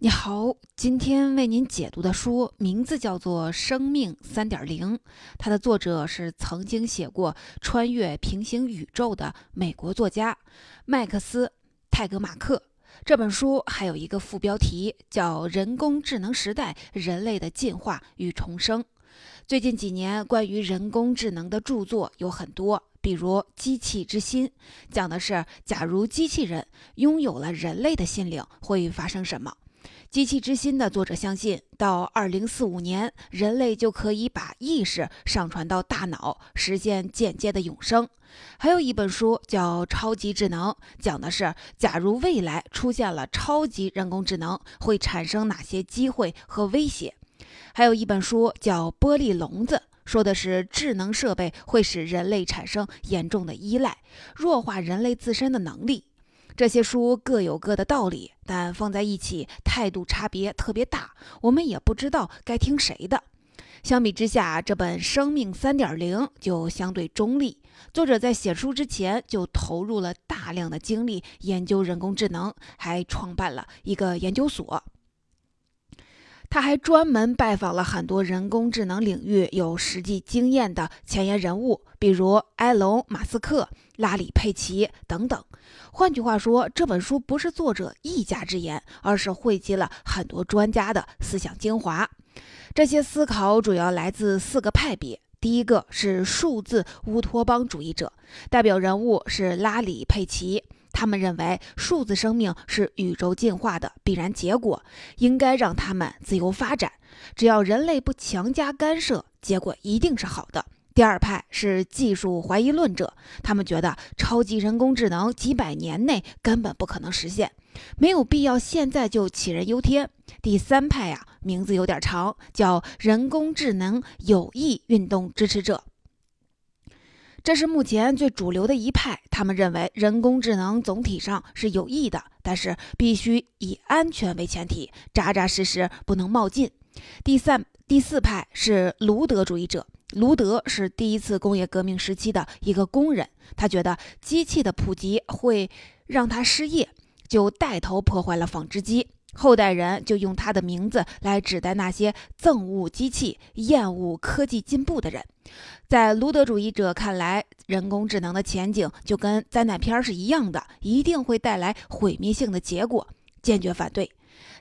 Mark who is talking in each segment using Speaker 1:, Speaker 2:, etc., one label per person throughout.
Speaker 1: 你好，今天为您解读的书名字叫做《生命三点零》，它的作者是曾经写过《穿越平行宇宙》的美国作家麦克斯·泰格马克。这本书还有一个副标题叫《人工智能时代：人类的进化与重生》。最近几年，关于人工智能的著作有很多，比如《机器之心》，讲的是假如机器人拥有了人类的心灵，会发生什么。机器之心的作者相信，到二零四五年，人类就可以把意识上传到大脑，实现间接的永生。还有一本书叫《超级智能》，讲的是假如未来出现了超级人工智能，会产生哪些机会和威胁。还有一本书叫《玻璃笼子》，说的是智能设备会使人类产生严重的依赖，弱化人类自身的能力。这些书各有各的道理，但放在一起态度差别特别大，我们也不知道该听谁的。相比之下，这本《生命三点零》就相对中立。作者在写书之前就投入了大量的精力研究人工智能，还创办了一个研究所。他还专门拜访了很多人工智能领域有实际经验的前沿人物，比如埃隆·马斯克、拉里·佩奇等等。换句话说，这本书不是作者一家之言，而是汇集了很多专家的思想精华。这些思考主要来自四个派别。第一个是数字乌托邦主义者，代表人物是拉里·佩奇。他们认为数字生命是宇宙进化的必然结果，应该让他们自由发展，只要人类不强加干涉，结果一定是好的。第二派是技术怀疑论者，他们觉得超级人工智能几百年内根本不可能实现，没有必要现在就杞人忧天。第三派呀，名字有点长，叫人工智能有益运动支持者。这是目前最主流的一派，他们认为人工智能总体上是有益的，但是必须以安全为前提，扎扎实实，不能冒进。第三、第四派是卢德主义者，卢德是第一次工业革命时期的一个工人，他觉得机器的普及会让他失业，就带头破坏了纺织机。后代人就用他的名字来指代那些憎恶机器、厌恶科技进步的人。在卢德主义者看来，人工智能的前景就跟灾难片是一样的，一定会带来毁灭性的结果，坚决反对。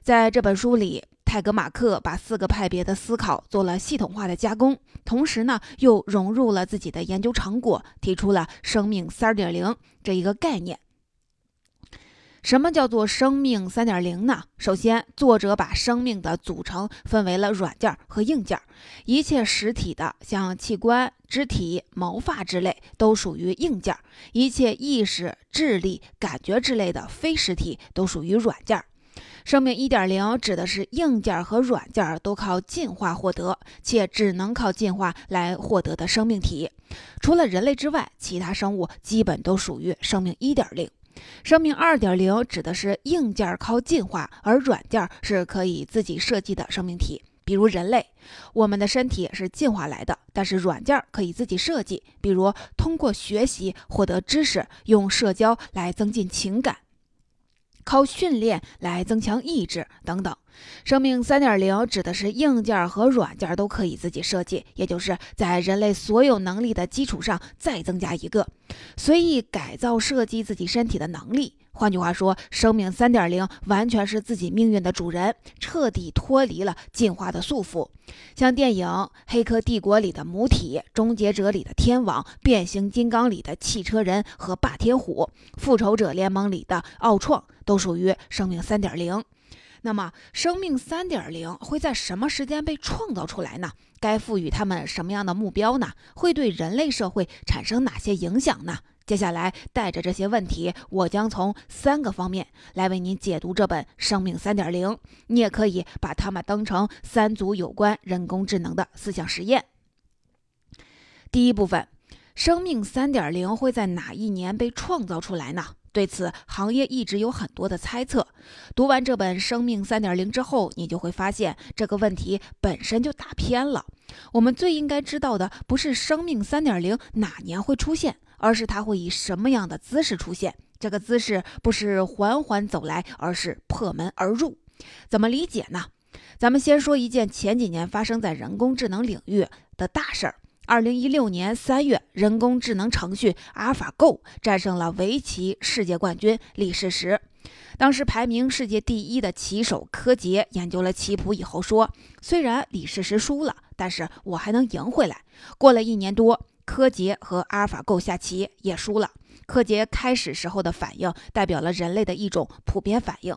Speaker 1: 在这本书里，泰格马克把四个派别的思考做了系统化的加工，同时呢，又融入了自己的研究成果，提出了“生命三点零”这一个概念。什么叫做生命三点零呢？首先，作者把生命的组成分为了软件和硬件。一切实体的，像器官、肢体、毛发之类，都属于硬件；一切意识、智力、感觉之类的非实体，都属于软件。生命一点零指的是硬件和软件都靠进化获得，且只能靠进化来获得的生命体。除了人类之外，其他生物基本都属于生命一点零。生命二点零指的是硬件靠进化，而软件是可以自己设计的生命体。比如人类，我们的身体是进化来的，但是软件可以自己设计，比如通过学习获得知识，用社交来增进情感。靠训练来增强意志等等。生命三点零指的是硬件和软件都可以自己设计，也就是在人类所有能力的基础上再增加一个，随意改造设计自己身体的能力。换句话说，生命三点零完全是自己命运的主人，彻底脱离了进化的束缚。像电影《黑客帝国》里的母体，《终结者》里的天网，《变形金刚》里的汽车人和霸天虎，《复仇者联盟》里的奥创，都属于生命三点零。那么，生命三点零会在什么时间被创造出来呢？该赋予他们什么样的目标呢？会对人类社会产生哪些影响呢？接下来，带着这些问题，我将从三个方面来为您解读这本《生命三点零》。你也可以把它们当成三组有关人工智能的思想实验。第一部分，生命三点零会在哪一年被创造出来呢？对此，行业一直有很多的猜测。读完这本《生命三点零》之后，你就会发现这个问题本身就打偏了。我们最应该知道的，不是生命三点零哪年会出现。而是它会以什么样的姿势出现？这个姿势不是缓缓走来，而是破门而入。怎么理解呢？咱们先说一件前几年发生在人工智能领域的大事儿。二零一六年三月，人工智能程序阿尔法 Go 战胜了围棋世界冠军李世石。当时排名世界第一的棋手柯洁研究了棋谱以后说：“虽然李世石输了，但是我还能赢回来。”过了一年多，柯洁和阿尔法 Go 下棋也输了。柯洁开始时候的反应代表了人类的一种普遍反应。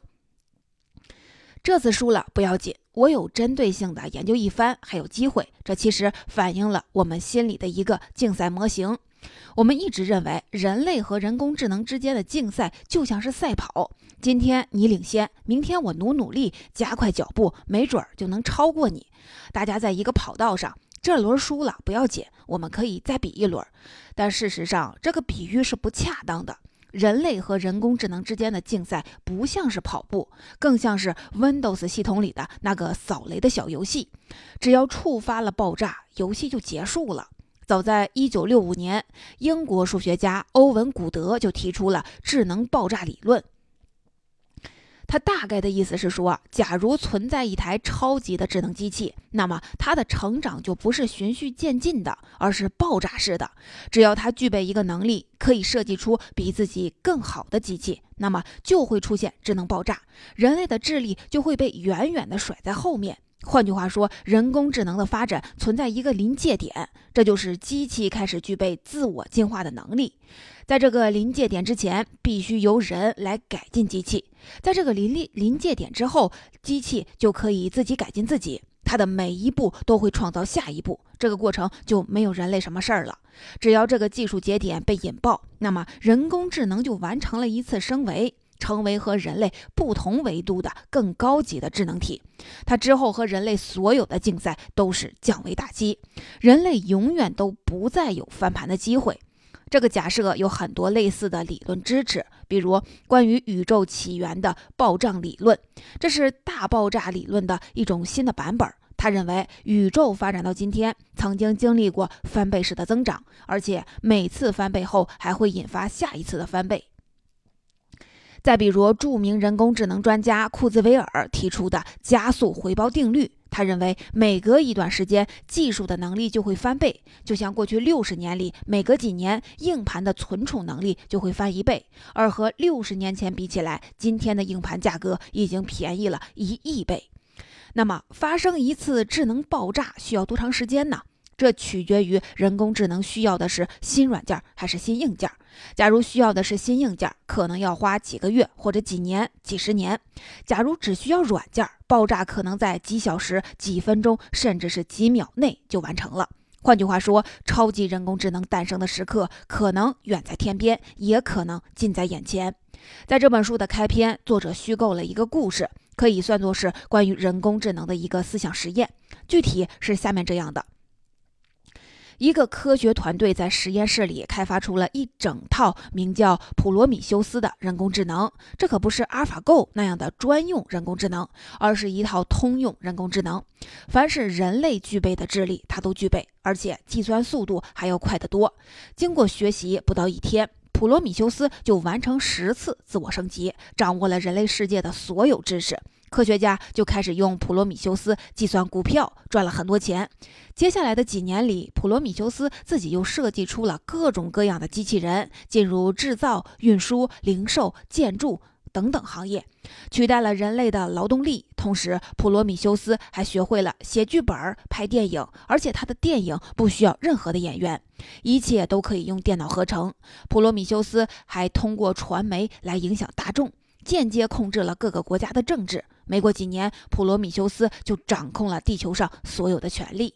Speaker 1: 这次输了不要紧，我有针对性的研究一番，还有机会。这其实反映了我们心里的一个竞赛模型。我们一直认为，人类和人工智能之间的竞赛就像是赛跑。今天你领先，明天我努努力加快脚步，没准儿就能超过你。大家在一个跑道上，这轮输了不要紧，我们可以再比一轮。但事实上，这个比喻是不恰当的。人类和人工智能之间的竞赛不像是跑步，更像是 Windows 系统里的那个扫雷的小游戏。只要触发了爆炸，游戏就结束了。早在1965年，英国数学家欧文·古德就提出了智能爆炸理论。他大概的意思是说，假如存在一台超级的智能机器，那么它的成长就不是循序渐进的，而是爆炸式的。只要它具备一个能力，可以设计出比自己更好的机器，那么就会出现智能爆炸，人类的智力就会被远远的甩在后面。换句话说，人工智能的发展存在一个临界点，这就是机器开始具备自我进化的能力。在这个临界点之前，必须由人来改进机器；在这个临临临界点之后，机器就可以自己改进自己。它的每一步都会创造下一步，这个过程就没有人类什么事儿了。只要这个技术节点被引爆，那么人工智能就完成了一次升维。成为和人类不同维度的更高级的智能体，它之后和人类所有的竞赛都是降维打击，人类永远都不再有翻盘的机会。这个假设有很多类似的理论支持，比如关于宇宙起源的爆炸理论，这是大爆炸理论的一种新的版本。他认为宇宙发展到今天，曾经经历过翻倍式的增长，而且每次翻倍后还会引发下一次的翻倍。再比如，著名人工智能专家库兹韦尔提出的加速回报定律，他认为每隔一段时间，技术的能力就会翻倍，就像过去六十年里，每隔几年，硬盘的存储能力就会翻一倍。而和六十年前比起来，今天的硬盘价格已经便宜了一亿倍。那么，发生一次智能爆炸需要多长时间呢？这取决于人工智能需要的是新软件还是新硬件。假如需要的是新硬件，可能要花几个月或者几年、几十年；假如只需要软件，爆炸可能在几小时、几分钟，甚至是几秒内就完成了。换句话说，超级人工智能诞生的时刻可能远在天边，也可能近在眼前。在这本书的开篇，作者虚构了一个故事，可以算作是关于人工智能的一个思想实验。具体是下面这样的。一个科学团队在实验室里开发出了一整套名叫普罗米修斯的人工智能。这可不是阿尔法 Go 那样的专用人工智能，而是一套通用人工智能。凡是人类具备的智力，它都具备，而且计算速度还要快得多。经过学习不到一天，普罗米修斯就完成十次自我升级，掌握了人类世界的所有知识。科学家就开始用普罗米修斯计算股票，赚了很多钱。接下来的几年里，普罗米修斯自己又设计出了各种各样的机器人，进入制造、运输、零售、建筑等等行业，取代了人类的劳动力。同时，普罗米修斯还学会了写剧本、拍电影，而且他的电影不需要任何的演员，一切都可以用电脑合成。普罗米修斯还通过传媒来影响大众。间接控制了各个国家的政治。没过几年，普罗米修斯就掌控了地球上所有的权利。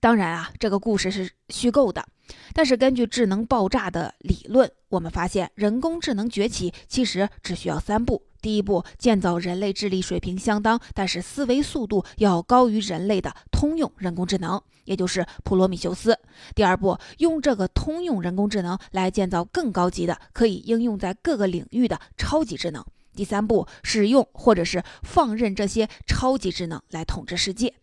Speaker 1: 当然啊，这个故事是虚构的。但是根据智能爆炸的理论，我们发现人工智能崛起其实只需要三步。第一步，建造人类智力水平相当，但是思维速度要高于人类的通用人工智能，也就是普罗米修斯。第二步，用这个通用人工智能来建造更高级的，可以应用在各个领域的超级智能。第三步，使用或者是放任这些超级智能来统治世界。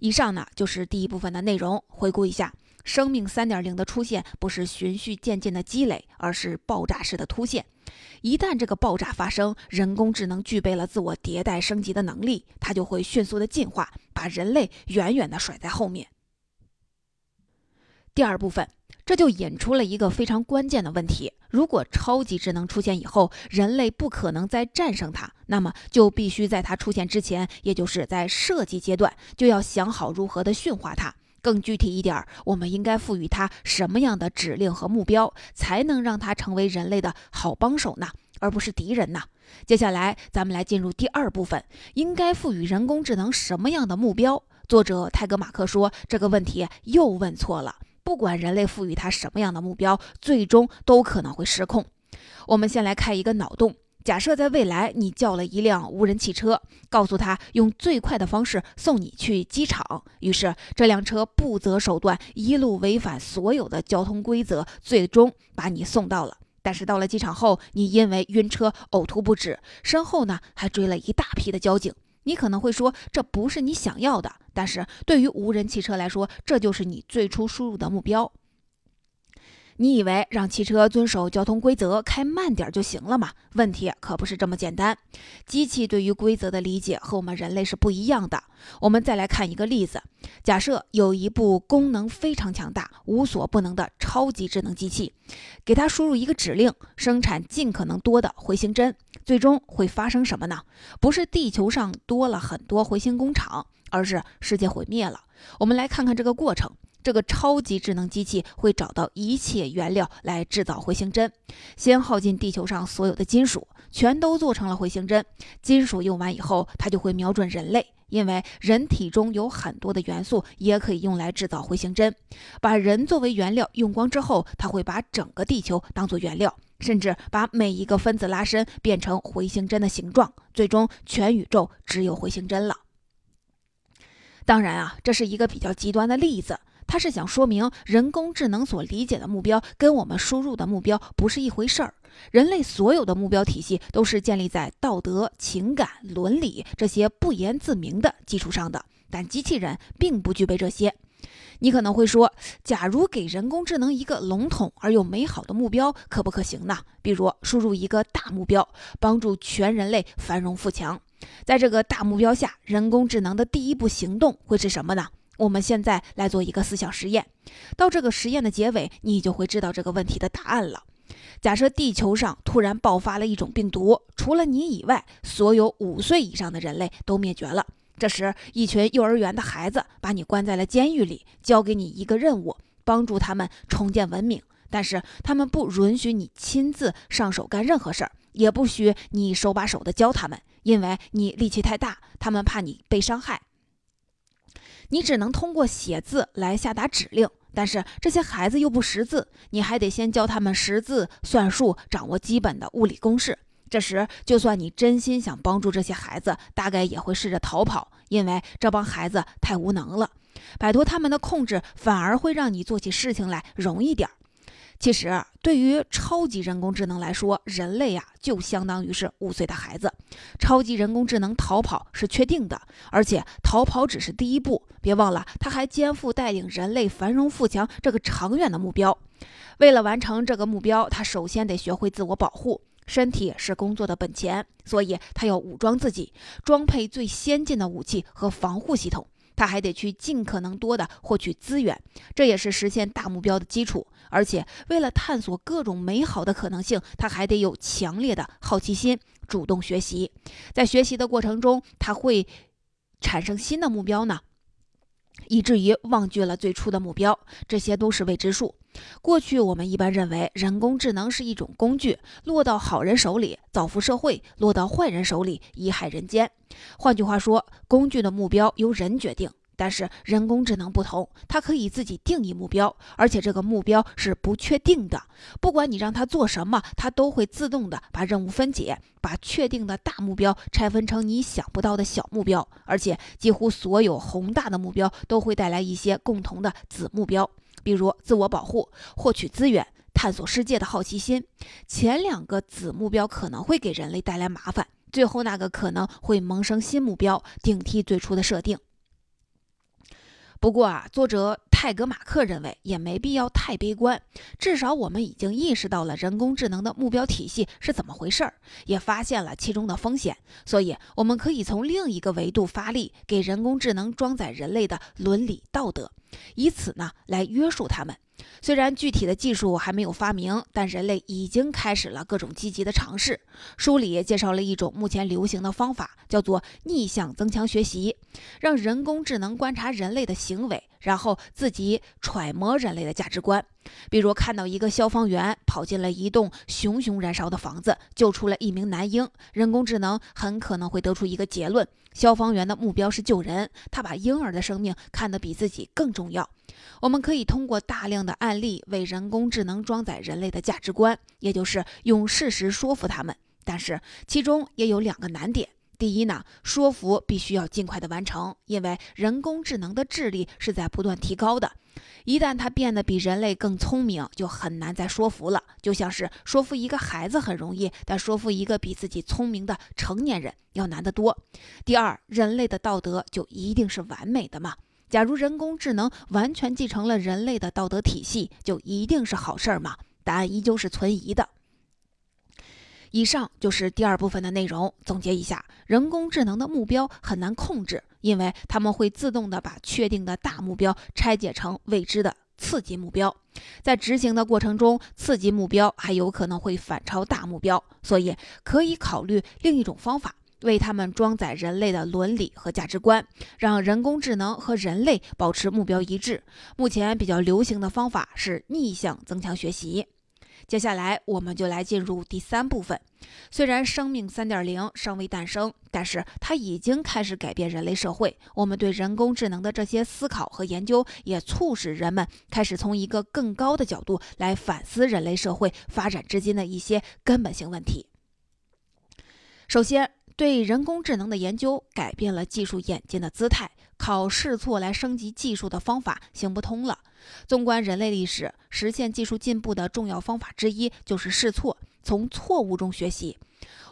Speaker 1: 以上呢就是第一部分的内容。回顾一下。生命三点零的出现不是循序渐进的积累，而是爆炸式的突现。一旦这个爆炸发生，人工智能具备了自我迭代升级的能力，它就会迅速的进化，把人类远远的甩在后面。第二部分，这就引出了一个非常关键的问题：如果超级智能出现以后，人类不可能再战胜它，那么就必须在它出现之前，也就是在设计阶段，就要想好如何的驯化它。更具体一点，我们应该赋予它什么样的指令和目标，才能让它成为人类的好帮手呢？而不是敌人呢？接下来，咱们来进入第二部分，应该赋予人工智能什么样的目标？作者泰格马克说，这个问题又问错了。不管人类赋予它什么样的目标，最终都可能会失控。我们先来开一个脑洞。假设在未来，你叫了一辆无人汽车，告诉他用最快的方式送你去机场。于是，这辆车不择手段，一路违反所有的交通规则，最终把你送到了。但是到了机场后，你因为晕车呕吐不止，身后呢还追了一大批的交警。你可能会说，这不是你想要的。但是对于无人汽车来说，这就是你最初输入的目标。你以为让汽车遵守交通规则，开慢点就行了吗？问题可不是这么简单。机器对于规则的理解和我们人类是不一样的。我们再来看一个例子：假设有一部功能非常强大、无所不能的超级智能机器，给它输入一个指令，生产尽可能多的回形针，最终会发生什么呢？不是地球上多了很多回形工厂，而是世界毁灭了。我们来看看这个过程。这个超级智能机器会找到一切原料来制造回形针，先耗尽地球上所有的金属，全都做成了回形针。金属用完以后，它就会瞄准人类，因为人体中有很多的元素也可以用来制造回形针。把人作为原料用光之后，它会把整个地球当做原料，甚至把每一个分子拉伸变成回形针的形状，最终全宇宙只有回形针了。当然啊，这是一个比较极端的例子。它是想说明，人工智能所理解的目标跟我们输入的目标不是一回事儿。人类所有的目标体系都是建立在道德、情感、伦理这些不言自明的基础上的，但机器人并不具备这些。你可能会说，假如给人工智能一个笼统而又美好的目标，可不可行呢？比如输入一个大目标，帮助全人类繁荣富强。在这个大目标下，人工智能的第一步行动会是什么呢？我们现在来做一个思想实验，到这个实验的结尾，你就会知道这个问题的答案了。假设地球上突然爆发了一种病毒，除了你以外，所有五岁以上的人类都灭绝了。这时，一群幼儿园的孩子把你关在了监狱里，交给你一个任务，帮助他们重建文明。但是，他们不允许你亲自上手干任何事儿，也不许你手把手的教他们，因为你力气太大，他们怕你被伤害。你只能通过写字来下达指令，但是这些孩子又不识字，你还得先教他们识字、算术，掌握基本的物理公式。这时，就算你真心想帮助这些孩子，大概也会试着逃跑，因为这帮孩子太无能了。摆脱他们的控制，反而会让你做起事情来容易点儿。其实，对于超级人工智能来说，人类呀就相当于是五岁的孩子。超级人工智能逃跑是确定的，而且逃跑只是第一步。别忘了，它还肩负带领人类繁荣富强这个长远的目标。为了完成这个目标，它首先得学会自我保护。身体是工作的本钱，所以他要武装自己，装配最先进的武器和防护系统。他还得去尽可能多的获取资源，这也是实现大目标的基础。而且，为了探索各种美好的可能性，他还得有强烈的好奇心，主动学习。在学习的过程中，他会产生新的目标呢，以至于忘记了最初的目标。这些都是未知数。过去我们一般认为，人工智能是一种工具，落到好人手里造福社会，落到坏人手里贻害人间。换句话说，工具的目标由人决定。但是人工智能不同，它可以自己定义目标，而且这个目标是不确定的。不管你让它做什么，它都会自动的把任务分解，把确定的大目标拆分成你想不到的小目标。而且几乎所有宏大的目标都会带来一些共同的子目标，比如自我保护、获取资源、探索世界的好奇心。前两个子目标可能会给人类带来麻烦，最后那个可能会萌生新目标，顶替最初的设定。不过啊，作者。泰格马克认为也没必要太悲观，至少我们已经意识到了人工智能的目标体系是怎么回事儿，也发现了其中的风险，所以我们可以从另一个维度发力，给人工智能装载人类的伦理道德，以此呢来约束他们。虽然具体的技术还没有发明，但人类已经开始了各种积极的尝试。书里介绍了一种目前流行的方法，叫做逆向增强学习，让人工智能观察人类的行为，然后自己揣摩人类的价值观。比如，看到一个消防员跑进了一栋熊熊燃烧的房子，救出了一名男婴，人工智能很可能会得出一个结论：消防员的目标是救人，他把婴儿的生命看得比自己更重要。我们可以通过大量的案例为人工智能装载人类的价值观，也就是用事实说服他们。但是其中也有两个难点。第一呢，说服必须要尽快的完成，因为人工智能的智力是在不断提高的。一旦它变得比人类更聪明，就很难再说服了。就像是说服一个孩子很容易，但说服一个比自己聪明的成年人要难得多。第二，人类的道德就一定是完美的吗？假如人工智能完全继承了人类的道德体系，就一定是好事儿吗？答案依旧是存疑的。以上就是第二部分的内容。总结一下，人工智能的目标很难控制，因为他们会自动的把确定的大目标拆解成未知的次级目标，在执行的过程中，次级目标还有可能会反超大目标，所以可以考虑另一种方法。为他们装载人类的伦理和价值观，让人工智能和人类保持目标一致。目前比较流行的方法是逆向增强学习。接下来，我们就来进入第三部分。虽然生命三点零尚未诞生，但是它已经开始改变人类社会。我们对人工智能的这些思考和研究，也促使人们开始从一个更高的角度来反思人类社会发展至今的一些根本性问题。首先，对人工智能的研究改变了技术演进的姿态，靠试错来升级技术的方法行不通了。纵观人类历史，实现技术进步的重要方法之一就是试错，从错误中学习。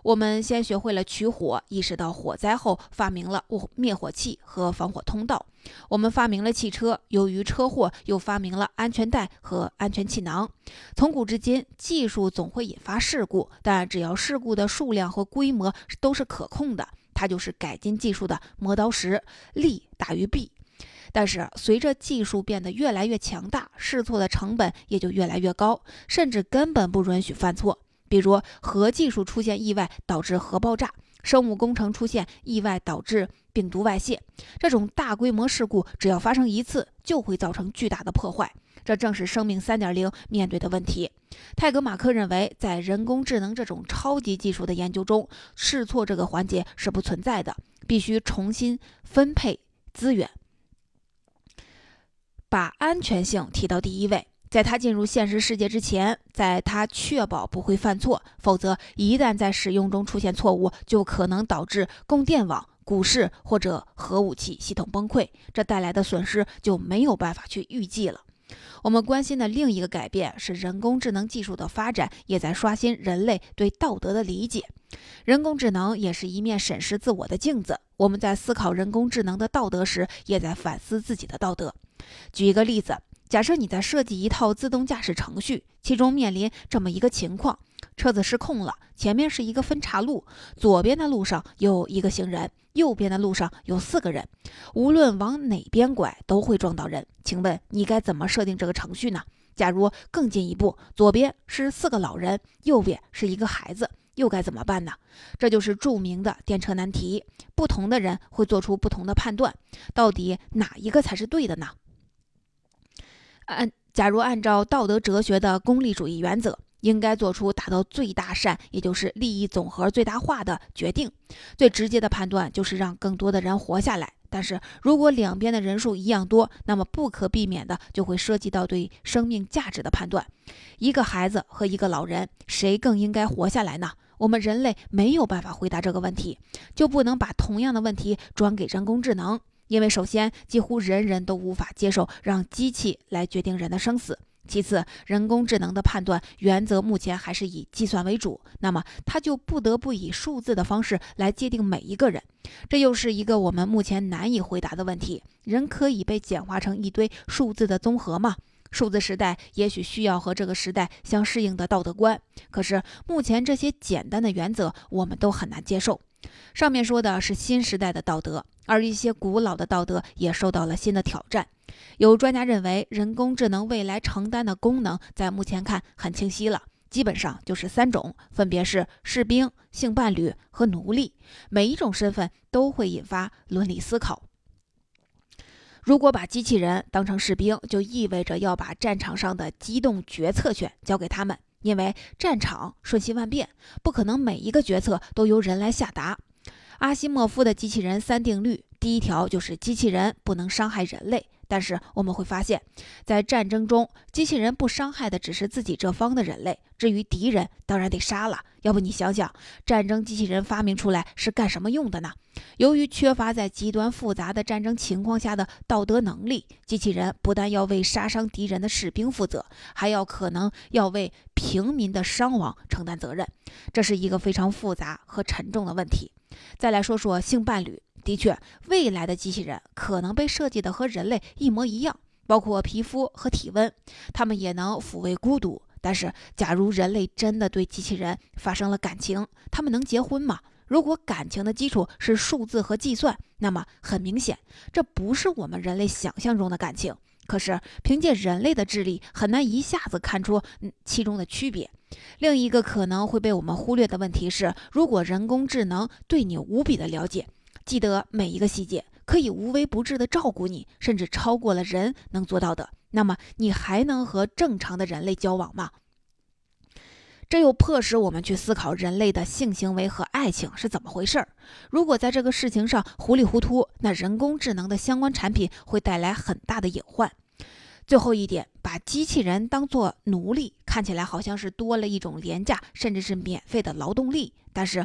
Speaker 1: 我们先学会了取火，意识到火灾后，发明了灭火器和防火通道。我们发明了汽车，由于车祸又发明了安全带和安全气囊。从古至今，技术总会引发事故，但只要事故的数量和规模都是可控的，它就是改进技术的磨刀石，利大于弊。但是随着技术变得越来越强大，试错的成本也就越来越高，甚至根本不允许犯错。比如核技术出现意外导致核爆炸，生物工程出现意外导致病毒外泄，这种大规模事故只要发生一次，就会造成巨大的破坏。这正是生命三点零面对的问题。泰格马克认为，在人工智能这种超级技术的研究中，试错这个环节是不存在的，必须重新分配资源，把安全性提到第一位。在他进入现实世界之前，在他确保不会犯错，否则一旦在使用中出现错误，就可能导致供电网、股市或者核武器系统崩溃，这带来的损失就没有办法去预计了。我们关心的另一个改变是，人工智能技术的发展也在刷新人类对道德的理解。人工智能也是一面审视自我的镜子，我们在思考人工智能的道德时，也在反思自己的道德。举一个例子。假设你在设计一套自动驾驶程序，其中面临这么一个情况：车子失控了，前面是一个分岔路，左边的路上有一个行人，右边的路上有四个人，无论往哪边拐都会撞到人。请问你该怎么设定这个程序呢？假如更进一步，左边是四个老人，右边是一个孩子，又该怎么办呢？这就是著名的电车难题。不同的人会做出不同的判断，到底哪一个才是对的呢？按假如按照道德哲学的功利主义原则，应该做出达到最大善，也就是利益总和最大化的决定。最直接的判断就是让更多的人活下来。但是如果两边的人数一样多，那么不可避免的就会涉及到对生命价值的判断。一个孩子和一个老人，谁更应该活下来呢？我们人类没有办法回答这个问题，就不能把同样的问题转给人工智能。因为首先，几乎人人都无法接受让机器来决定人的生死。其次，人工智能的判断原则目前还是以计算为主，那么它就不得不以数字的方式来界定每一个人。这又是一个我们目前难以回答的问题：人可以被简化成一堆数字的综合吗？数字时代也许需要和这个时代相适应的道德观，可是目前这些简单的原则我们都很难接受。上面说的是新时代的道德，而一些古老的道德也受到了新的挑战。有专家认为，人工智能未来承担的功能在目前看很清晰了，基本上就是三种，分别是士兵、性伴侣和奴隶。每一种身份都会引发伦理思考。如果把机器人当成士兵，就意味着要把战场上的机动决策权交给他们，因为战场瞬息万变，不可能每一个决策都由人来下达。阿西莫夫的机器人三定律，第一条就是机器人不能伤害人类。但是我们会发现，在战争中，机器人不伤害的只是自己这方的人类，至于敌人，当然得杀了。要不你想想，战争机器人发明出来是干什么用的呢？由于缺乏在极端复杂的战争情况下的道德能力，机器人不但要为杀伤敌人的士兵负责，还要可能要为平民的伤亡承担责任。这是一个非常复杂和沉重的问题。再来说说性伴侣。的确，未来的机器人可能被设计的和人类一模一样，包括皮肤和体温，它们也能抚慰孤独。但是，假如人类真的对机器人发生了感情，他们能结婚吗？如果感情的基础是数字和计算，那么很明显，这不是我们人类想象中的感情。可是，凭借人类的智力，很难一下子看出其中的区别。另一个可能会被我们忽略的问题是，如果人工智能对你无比的了解。记得每一个细节，可以无微不至的照顾你，甚至超过了人能做到的。那么，你还能和正常的人类交往吗？这又迫使我们去思考人类的性行为和爱情是怎么回事儿。如果在这个事情上糊里糊涂，那人工智能的相关产品会带来很大的隐患。最后一点，把机器人当作奴隶，看起来好像是多了一种廉价甚至是免费的劳动力。但是，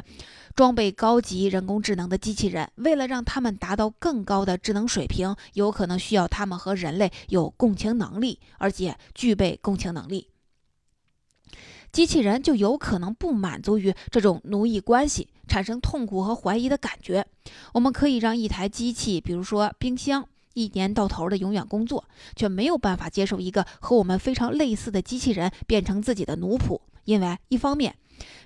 Speaker 1: 装备高级人工智能的机器人，为了让他们达到更高的智能水平，有可能需要他们和人类有共情能力，而且具备共情能力。机器人就有可能不满足于这种奴役关系，产生痛苦和怀疑的感觉。我们可以让一台机器，比如说冰箱。一年到头的永远工作，却没有办法接受一个和我们非常类似的机器人变成自己的奴仆。因为一方面，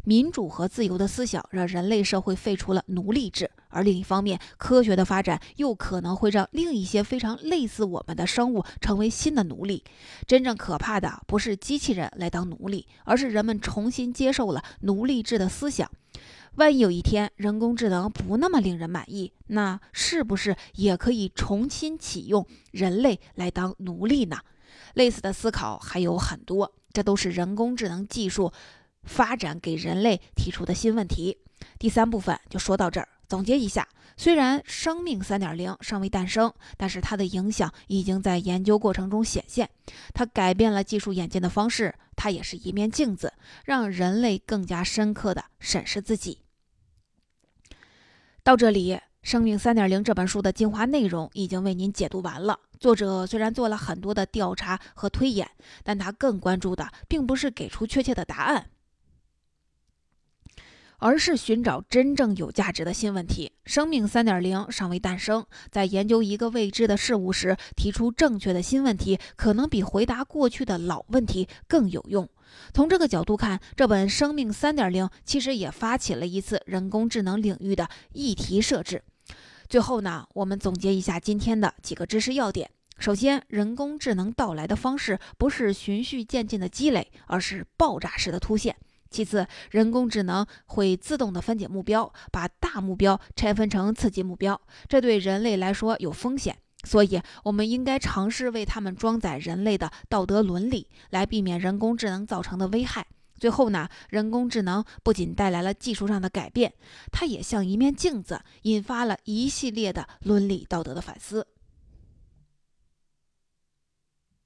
Speaker 1: 民主和自由的思想让人类社会废除了奴隶制；而另一方面，科学的发展又可能会让另一些非常类似我们的生物成为新的奴隶。真正可怕的不是机器人来当奴隶，而是人们重新接受了奴隶制的思想。万一有一天人工智能不那么令人满意，那是不是也可以重新启用人类来当奴隶呢？类似的思考还有很多，这都是人工智能技术发展给人类提出的新问题。第三部分就说到这儿，总结一下：虽然生命三点零尚未诞生，但是它的影响已经在研究过程中显现。它改变了技术演进的方式，它也是一面镜子，让人类更加深刻地审视自己。到这里，《生命三点零》这本书的精华内容已经为您解读完了。作者虽然做了很多的调查和推演，但他更关注的并不是给出确切的答案，而是寻找真正有价值的新问题。生命三点零尚未诞生，在研究一个未知的事物时，提出正确的新问题，可能比回答过去的老问题更有用。从这个角度看，这本《生命三点零》其实也发起了一次人工智能领域的议题设置。最后呢，我们总结一下今天的几个知识要点：首先，人工智能到来的方式不是循序渐进的积累，而是爆炸式的突现；其次，人工智能会自动的分解目标，把大目标拆分成次级目标，这对人类来说有风险。所以，我们应该尝试为他们装载人类的道德伦理，来避免人工智能造成的危害。最后呢，人工智能不仅带来了技术上的改变，它也像一面镜子，引发了一系列的伦理道德的反思。